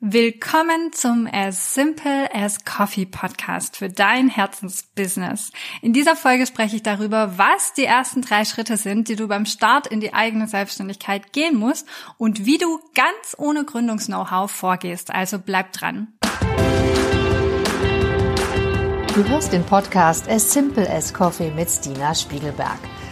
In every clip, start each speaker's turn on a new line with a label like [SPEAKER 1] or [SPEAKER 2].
[SPEAKER 1] Willkommen zum As Simple as Coffee Podcast für dein Herzensbusiness. In dieser Folge spreche ich darüber, was die ersten drei Schritte sind, die du beim Start in die eigene Selbstständigkeit gehen musst und wie du ganz ohne Gründungs-Know-how vorgehst. Also bleib dran.
[SPEAKER 2] Du hörst den Podcast As Simple as Coffee mit Stina Spiegelberg.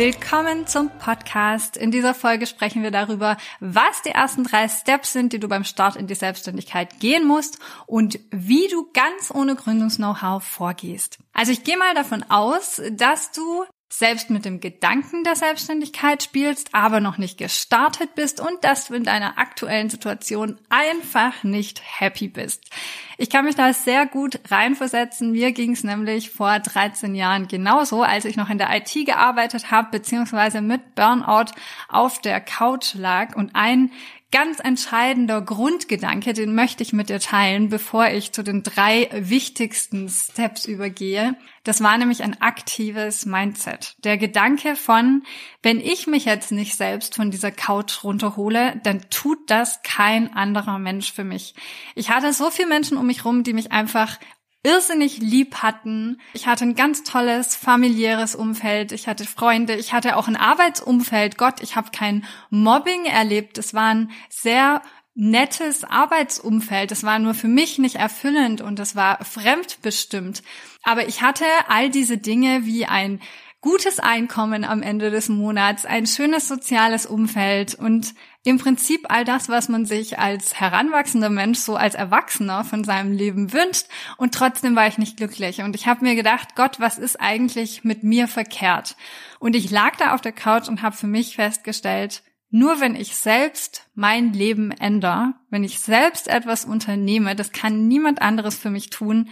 [SPEAKER 1] Willkommen zum Podcast. In dieser Folge sprechen wir darüber, was die ersten drei Steps sind, die du beim Start in die Selbstständigkeit gehen musst und wie du ganz ohne Gründungs-Know-how vorgehst. Also ich gehe mal davon aus, dass du selbst mit dem Gedanken der Selbstständigkeit spielst, aber noch nicht gestartet bist und dass du in deiner aktuellen Situation einfach nicht happy bist. Ich kann mich da sehr gut reinversetzen. Mir ging es nämlich vor 13 Jahren genauso, als ich noch in der IT gearbeitet habe, beziehungsweise mit Burnout auf der Couch lag und ein ganz entscheidender Grundgedanke, den möchte ich mit dir teilen, bevor ich zu den drei wichtigsten Steps übergehe. Das war nämlich ein aktives Mindset. Der Gedanke von, wenn ich mich jetzt nicht selbst von dieser Couch runterhole, dann tut das kein anderer Mensch für mich. Ich hatte so viele Menschen um mich rum, die mich einfach irrsinnig lieb hatten. Ich hatte ein ganz tolles familiäres Umfeld. Ich hatte Freunde. Ich hatte auch ein Arbeitsumfeld. Gott, ich habe kein Mobbing erlebt. Es war ein sehr nettes Arbeitsumfeld. Es war nur für mich nicht erfüllend und es war fremdbestimmt. Aber ich hatte all diese Dinge wie ein gutes Einkommen am Ende des Monats, ein schönes soziales Umfeld und im Prinzip all das, was man sich als heranwachsender Mensch, so als Erwachsener von seinem Leben wünscht. Und trotzdem war ich nicht glücklich. Und ich habe mir gedacht, Gott, was ist eigentlich mit mir verkehrt? Und ich lag da auf der Couch und habe für mich festgestellt, nur wenn ich selbst mein Leben ändere, wenn ich selbst etwas unternehme, das kann niemand anderes für mich tun,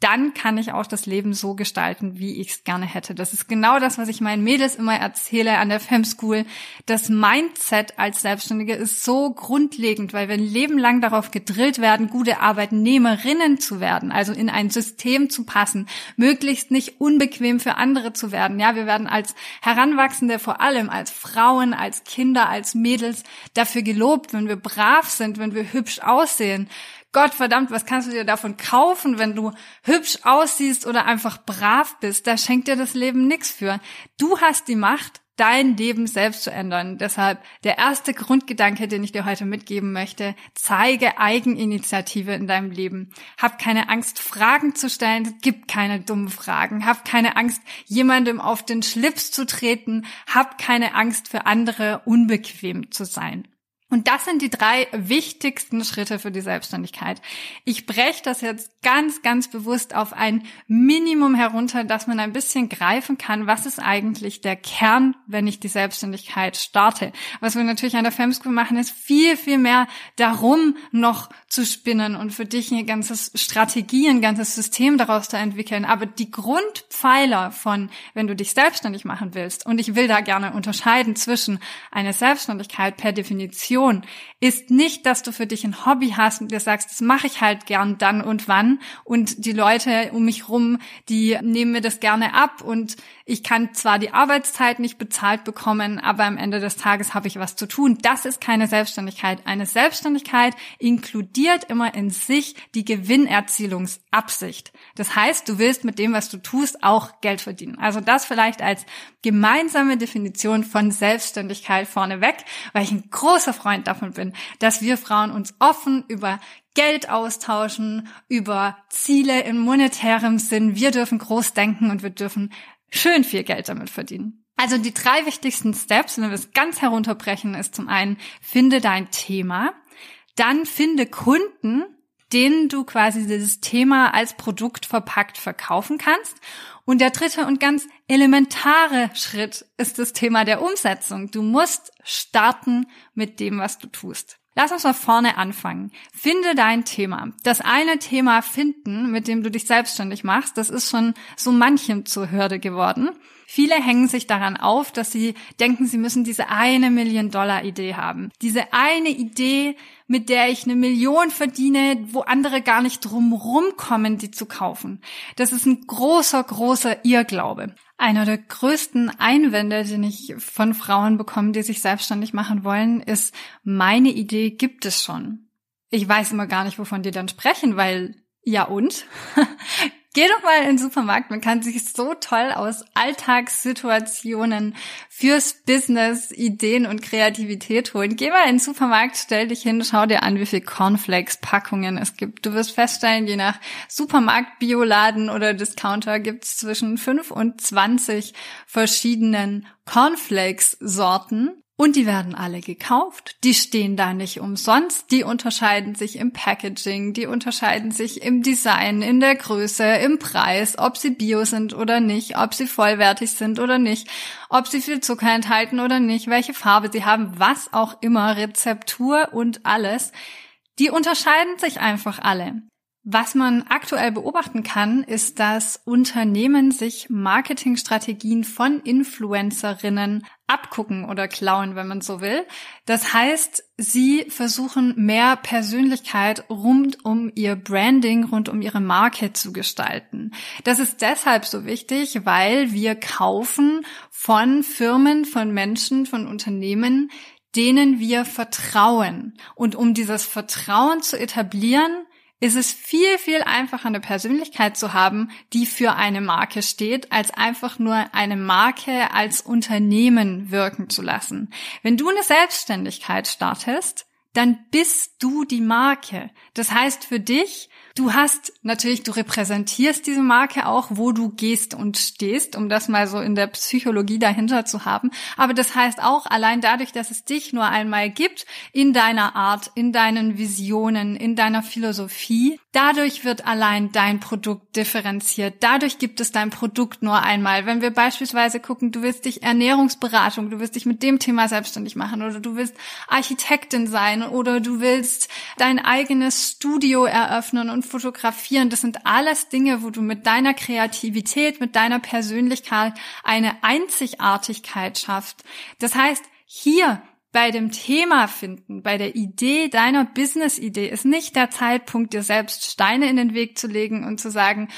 [SPEAKER 1] dann kann ich auch das Leben so gestalten, wie ich es gerne hätte. Das ist genau das, was ich meinen Mädels immer erzähle an der Fem School. Das Mindset als Selbstständige ist so grundlegend, weil wir ein Leben lang darauf gedrillt werden, gute Arbeitnehmerinnen zu werden, also in ein System zu passen, möglichst nicht unbequem für andere zu werden. Ja, wir werden als Heranwachsende, vor allem als Frauen, als Kinder, als Mädels dafür gelobt, wenn wir brav sind, wenn wir hübsch aussehen, Gott verdammt, was kannst du dir davon kaufen, wenn du hübsch aussiehst oder einfach brav bist? Da schenkt dir das Leben nichts für. Du hast die Macht, dein Leben selbst zu ändern. Deshalb der erste Grundgedanke, den ich dir heute mitgeben möchte, zeige Eigeninitiative in deinem Leben. Hab keine Angst, Fragen zu stellen, gib keine dummen Fragen. Hab keine Angst, jemandem auf den Schlips zu treten. Hab keine Angst, für andere unbequem zu sein. Und das sind die drei wichtigsten Schritte für die Selbstständigkeit. Ich breche das jetzt ganz, ganz bewusst auf ein Minimum herunter, dass man ein bisschen greifen kann, was ist eigentlich der Kern, wenn ich die Selbstständigkeit starte. Was wir natürlich an der Femschool machen, ist viel, viel mehr darum noch zu spinnen und für dich eine ganze Strategie, ein ganzes System daraus zu entwickeln. Aber die Grundpfeiler von, wenn du dich selbstständig machen willst, und ich will da gerne unterscheiden zwischen einer Selbstständigkeit per Definition Motivation ist nicht, dass du für dich ein Hobby hast und dir sagst, das mache ich halt gern dann und wann und die Leute um mich rum, die nehmen mir das gerne ab und ich kann zwar die Arbeitszeit nicht bezahlt bekommen, aber am Ende des Tages habe ich was zu tun. Das ist keine Selbstständigkeit. Eine Selbstständigkeit inkludiert immer in sich die Gewinnerzielungsabsicht. Das heißt, du willst mit dem, was du tust, auch Geld verdienen. Also das vielleicht als gemeinsame Definition von Selbstständigkeit vorneweg, weil ich ein großer Freund davon bin, dass wir Frauen uns offen über Geld austauschen, über Ziele in monetärem Sinn. Wir dürfen groß denken und wir dürfen schön viel Geld damit verdienen. Also die drei wichtigsten Steps, wenn wir es ganz herunterbrechen, ist zum einen, finde dein Thema, dann finde Kunden, denen du quasi dieses Thema als Produkt verpackt verkaufen kannst. Und der dritte und ganz elementare Schritt ist das Thema der Umsetzung. Du musst starten mit dem, was du tust. Lass uns mal vorne anfangen. Finde dein Thema. Das eine Thema finden, mit dem du dich selbstständig machst, das ist schon so manchem zur Hürde geworden. Viele hängen sich daran auf, dass sie denken, sie müssen diese eine Million-Dollar-Idee haben. Diese eine Idee, mit der ich eine Million verdiene, wo andere gar nicht drumrum kommen, die zu kaufen. Das ist ein großer, großer Irrglaube. Einer der größten Einwände, den ich von Frauen bekomme, die sich selbstständig machen wollen, ist, meine Idee gibt es schon. Ich weiß immer gar nicht, wovon die dann sprechen, weil ja und? Geh doch mal in den Supermarkt. Man kann sich so toll aus Alltagssituationen fürs Business Ideen und Kreativität holen. Geh mal in den Supermarkt, stell dich hin, schau dir an, wie viel Cornflakes-Packungen es gibt. Du wirst feststellen, je nach Supermarkt, Bioladen oder Discounter gibt es zwischen 5 und 20 verschiedenen Cornflakes-Sorten. Und die werden alle gekauft. Die stehen da nicht umsonst. Die unterscheiden sich im Packaging, die unterscheiden sich im Design, in der Größe, im Preis, ob sie bio sind oder nicht, ob sie vollwertig sind oder nicht, ob sie viel Zucker enthalten oder nicht, welche Farbe sie haben, was auch immer, Rezeptur und alles. Die unterscheiden sich einfach alle. Was man aktuell beobachten kann, ist, dass Unternehmen sich Marketingstrategien von Influencerinnen abgucken oder klauen, wenn man so will. Das heißt, sie versuchen mehr Persönlichkeit rund um ihr Branding, rund um ihre Marke zu gestalten. Das ist deshalb so wichtig, weil wir kaufen von Firmen, von Menschen, von Unternehmen, denen wir vertrauen. Und um dieses Vertrauen zu etablieren, ist es viel, viel einfacher, eine Persönlichkeit zu haben, die für eine Marke steht, als einfach nur eine Marke als Unternehmen wirken zu lassen. Wenn du eine Selbstständigkeit startest, dann bist du die Marke. Das heißt für dich, Du hast natürlich, du repräsentierst diese Marke auch, wo du gehst und stehst, um das mal so in der Psychologie dahinter zu haben. Aber das heißt auch, allein dadurch, dass es dich nur einmal gibt, in deiner Art, in deinen Visionen, in deiner Philosophie, dadurch wird allein dein Produkt differenziert. Dadurch gibt es dein Produkt nur einmal. Wenn wir beispielsweise gucken, du willst dich Ernährungsberatung, du willst dich mit dem Thema selbstständig machen oder du willst Architektin sein oder du willst dein eigenes Studio eröffnen und Fotografieren, das sind alles Dinge, wo du mit deiner Kreativität, mit deiner Persönlichkeit eine Einzigartigkeit schaffst. Das heißt, hier bei dem Thema finden, bei der Idee deiner Business-Idee ist nicht der Zeitpunkt, dir selbst Steine in den Weg zu legen und zu sagen,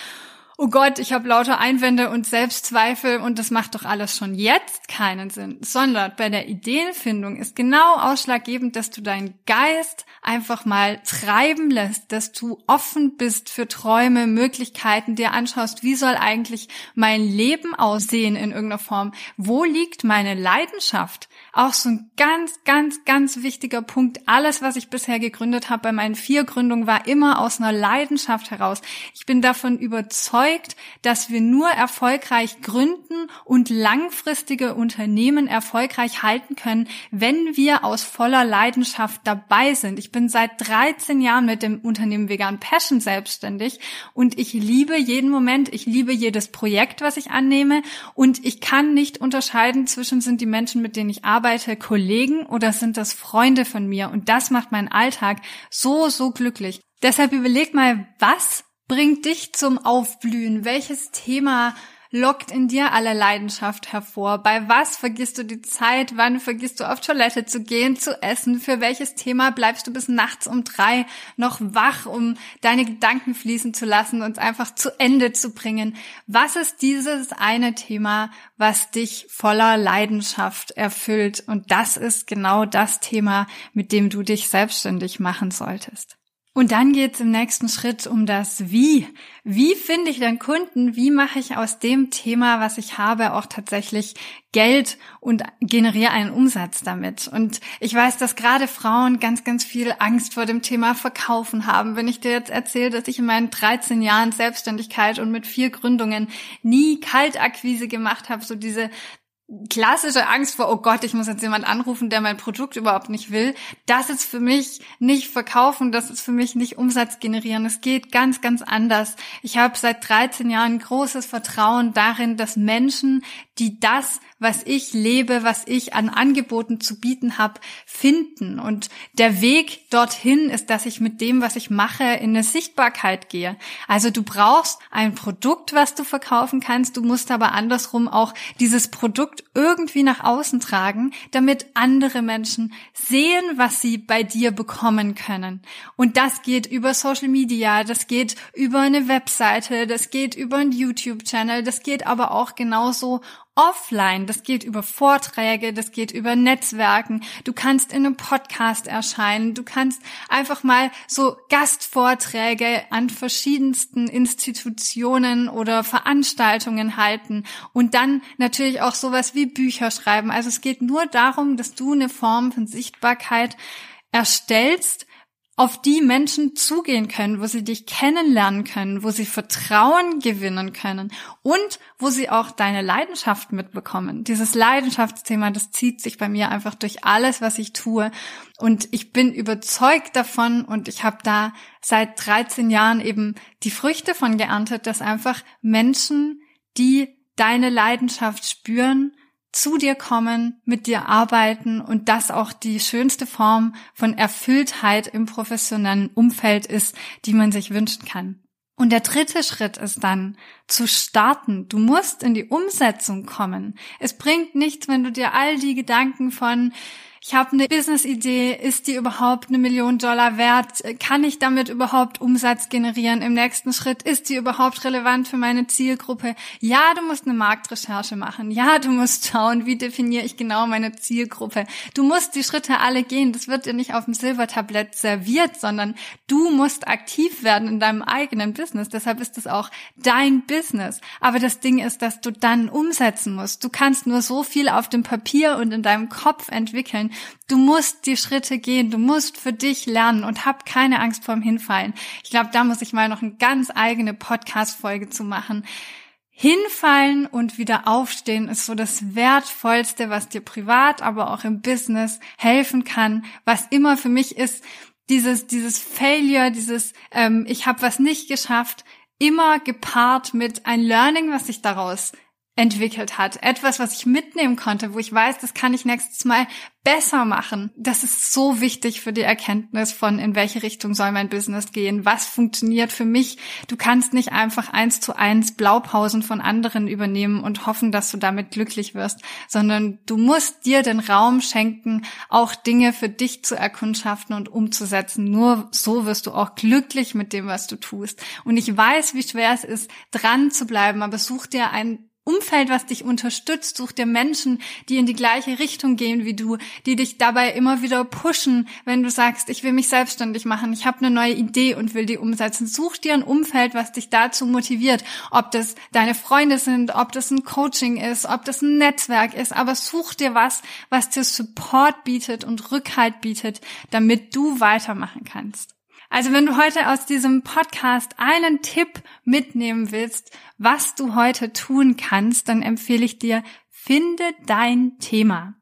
[SPEAKER 1] oh Gott, ich habe lauter Einwände und Selbstzweifel und das macht doch alles schon jetzt keinen Sinn, sondern bei der Ideenfindung ist genau ausschlaggebend, dass du deinen Geist einfach mal treiben lässt, dass du offen bist für Träume, Möglichkeiten, dir anschaust, wie soll eigentlich mein Leben aussehen in irgendeiner Form, wo liegt meine Leidenschaft, auch so ein ganz, ganz, ganz wichtiger Punkt. Alles, was ich bisher gegründet habe bei meinen vier Gründungen, war immer aus einer Leidenschaft heraus. Ich bin davon überzeugt, dass wir nur erfolgreich gründen und langfristige Unternehmen erfolgreich halten können, wenn wir aus voller Leidenschaft dabei sind. Ich bin seit 13 Jahren mit dem Unternehmen Vegan Passion selbstständig und ich liebe jeden Moment. Ich liebe jedes Projekt, was ich annehme und ich kann nicht unterscheiden zwischen sind die Menschen, mit denen ich arbeite, arbeite, Kollegen oder sind das Freunde von mir? Und das macht meinen Alltag so, so glücklich. Deshalb überleg mal, was bringt dich zum Aufblühen? Welches Thema lockt in dir alle Leidenschaft hervor? Bei was vergisst du die Zeit? Wann vergisst du auf Toilette zu gehen, zu essen? Für welches Thema bleibst du bis nachts um drei noch wach, um deine Gedanken fließen zu lassen und einfach zu Ende zu bringen? Was ist dieses eine Thema, was dich voller Leidenschaft erfüllt? Und das ist genau das Thema, mit dem du dich selbstständig machen solltest. Und dann geht es im nächsten Schritt um das Wie. Wie finde ich denn Kunden? Wie mache ich aus dem Thema, was ich habe, auch tatsächlich Geld und generiere einen Umsatz damit? Und ich weiß, dass gerade Frauen ganz, ganz viel Angst vor dem Thema Verkaufen haben. Wenn ich dir jetzt erzähle, dass ich in meinen 13 Jahren Selbstständigkeit und mit vier Gründungen nie Kaltakquise gemacht habe, so diese klassische Angst vor, oh Gott, ich muss jetzt jemand anrufen, der mein Produkt überhaupt nicht will. Das ist für mich nicht verkaufen, das ist für mich nicht Umsatz generieren. Es geht ganz, ganz anders. Ich habe seit 13 Jahren großes Vertrauen darin, dass Menschen, die das, was ich lebe, was ich an Angeboten zu bieten habe, finden. Und der Weg dorthin ist, dass ich mit dem, was ich mache, in eine Sichtbarkeit gehe. Also du brauchst ein Produkt, was du verkaufen kannst. Du musst aber andersrum auch dieses Produkt irgendwie nach außen tragen, damit andere Menschen sehen, was sie bei dir bekommen können. Und das geht über Social Media, das geht über eine Webseite, das geht über einen YouTube-Channel, das geht aber auch genauso offline. Das geht über Vorträge, das geht über Netzwerken. Du kannst in einem Podcast erscheinen. Du kannst einfach mal so Gastvorträge an verschiedensten Institutionen oder Veranstaltungen halten und dann natürlich auch sowas wie Bücher schreiben. Also es geht nur darum, dass du eine Form von Sichtbarkeit erstellst, auf die Menschen zugehen können, wo sie dich kennenlernen können, wo sie Vertrauen gewinnen können und wo sie auch deine Leidenschaft mitbekommen. Dieses Leidenschaftsthema, das zieht sich bei mir einfach durch alles, was ich tue. Und ich bin überzeugt davon und ich habe da seit 13 Jahren eben die Früchte von geerntet, dass einfach Menschen, die deine Leidenschaft spüren, zu dir kommen, mit dir arbeiten und das auch die schönste Form von Erfülltheit im professionellen Umfeld ist, die man sich wünschen kann. Und der dritte Schritt ist dann zu starten. Du musst in die Umsetzung kommen. Es bringt nichts, wenn du dir all die Gedanken von ich habe eine Business-Idee, ist die überhaupt eine Million Dollar wert? Kann ich damit überhaupt Umsatz generieren? Im nächsten Schritt, ist die überhaupt relevant für meine Zielgruppe? Ja, du musst eine Marktrecherche machen. Ja, du musst schauen, wie definiere ich genau meine Zielgruppe. Du musst die Schritte alle gehen. Das wird dir nicht auf dem Silbertablett serviert, sondern du musst aktiv werden in deinem eigenen Business. Deshalb ist es auch dein Business. Aber das Ding ist, dass du dann umsetzen musst. Du kannst nur so viel auf dem Papier und in deinem Kopf entwickeln, Du musst die Schritte gehen, du musst für dich lernen und hab keine Angst vorm Hinfallen. Ich glaube, da muss ich mal noch eine ganz eigene Podcast-Folge zu machen. Hinfallen und wieder aufstehen ist so das Wertvollste, was dir privat, aber auch im Business helfen kann. Was immer für mich ist, dieses, dieses Failure, dieses ähm, ich habe was nicht geschafft, immer gepaart mit ein Learning, was ich daraus entwickelt hat. Etwas, was ich mitnehmen konnte, wo ich weiß, das kann ich nächstes Mal besser machen. Das ist so wichtig für die Erkenntnis von, in welche Richtung soll mein Business gehen, was funktioniert für mich. Du kannst nicht einfach eins zu eins Blaupausen von anderen übernehmen und hoffen, dass du damit glücklich wirst, sondern du musst dir den Raum schenken, auch Dinge für dich zu erkundschaften und umzusetzen. Nur so wirst du auch glücklich mit dem, was du tust. Und ich weiß, wie schwer es ist, dran zu bleiben, aber such dir ein Umfeld, was dich unterstützt. Such dir Menschen, die in die gleiche Richtung gehen wie du, die dich dabei immer wieder pushen, wenn du sagst, ich will mich selbstständig machen, ich habe eine neue Idee und will die umsetzen. Such dir ein Umfeld, was dich dazu motiviert. Ob das deine Freunde sind, ob das ein Coaching ist, ob das ein Netzwerk ist, aber such dir was, was dir Support bietet und Rückhalt bietet, damit du weitermachen kannst. Also wenn du heute aus diesem Podcast einen Tipp mitnehmen willst, was du heute tun kannst, dann empfehle ich dir, finde dein Thema.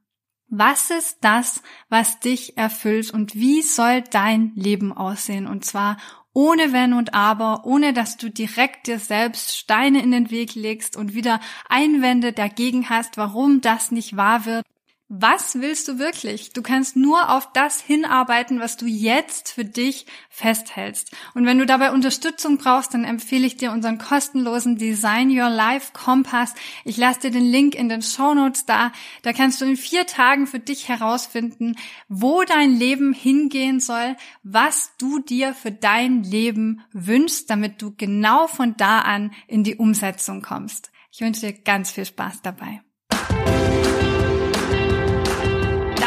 [SPEAKER 1] Was ist das, was dich erfüllt und wie soll dein Leben aussehen? Und zwar ohne Wenn und Aber, ohne dass du direkt dir selbst Steine in den Weg legst und wieder Einwände dagegen hast, warum das nicht wahr wird, was willst du wirklich? Du kannst nur auf das hinarbeiten, was du jetzt für dich festhältst. Und wenn du dabei Unterstützung brauchst, dann empfehle ich dir unseren kostenlosen Design Your Life Kompass. Ich lasse dir den Link in den Show Notes da. Da kannst du in vier Tagen für dich herausfinden, wo dein Leben hingehen soll, was du dir für dein Leben wünschst, damit du genau von da an in die Umsetzung kommst. Ich wünsche dir ganz viel Spaß dabei.